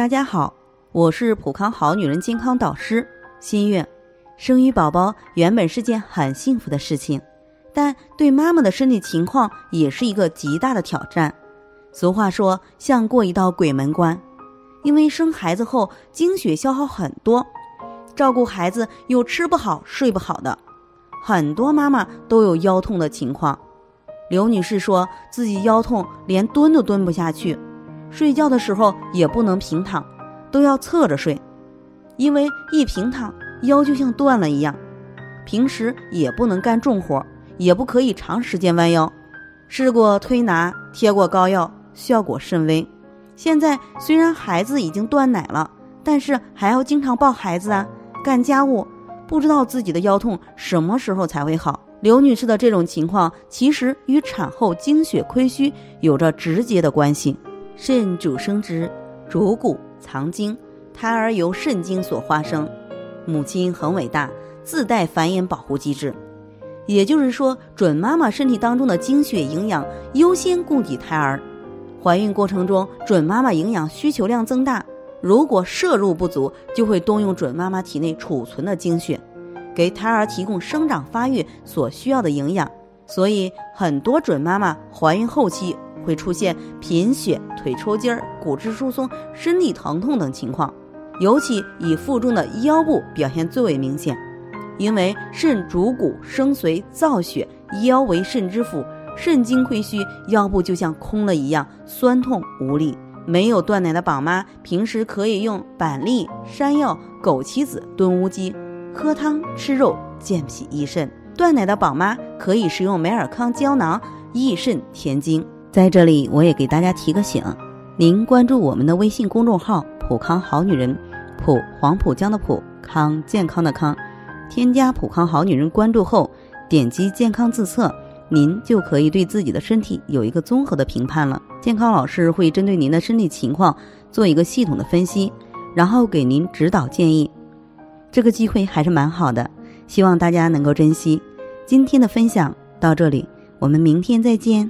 大家好，我是普康好女人健康导师新月。生育宝宝原本是件很幸福的事情，但对妈妈的身体情况也是一个极大的挑战。俗话说，像过一道鬼门关，因为生孩子后精血消耗很多，照顾孩子又吃不好睡不好的，很多妈妈都有腰痛的情况。刘女士说自己腰痛，连蹲都蹲不下去。睡觉的时候也不能平躺，都要侧着睡，因为一平躺腰就像断了一样。平时也不能干重活，也不可以长时间弯腰。试过推拿，贴过膏药，效果甚微。现在虽然孩子已经断奶了，但是还要经常抱孩子啊，干家务，不知道自己的腰痛什么时候才会好。刘女士的这种情况，其实与产后精血亏虚有着直接的关系。肾主生殖，主骨藏精，胎儿由肾精所化生。母亲很伟大，自带繁衍保护机制。也就是说，准妈妈身体当中的精血营养优先供给胎儿。怀孕过程中，准妈妈营养需求量增大，如果摄入不足，就会动用准妈妈体内储存的精血，给胎儿提供生长发育所需要的营养。所以，很多准妈妈怀孕后期。会出现贫血、腿抽筋儿、骨质疏松、身体疼痛等情况，尤其以腹中的腰部表现最为明显。因为肾主骨生髓造血，腰为肾之府，肾精亏虚，腰部就像空了一样，酸痛无力。没有断奶的宝妈，平时可以用板栗、山药、枸杞子炖乌鸡，喝汤吃肉，健脾益肾。断奶的宝妈可以食用美尔康胶囊，益肾填精。在这里，我也给大家提个醒：您关注我们的微信公众号“普康好女人”，普黄浦江的普康健康的康，添加“普康好女人”关注后，点击健康自测，您就可以对自己的身体有一个综合的评判了。健康老师会针对您的身体情况做一个系统的分析，然后给您指导建议。这个机会还是蛮好的，希望大家能够珍惜。今天的分享到这里，我们明天再见。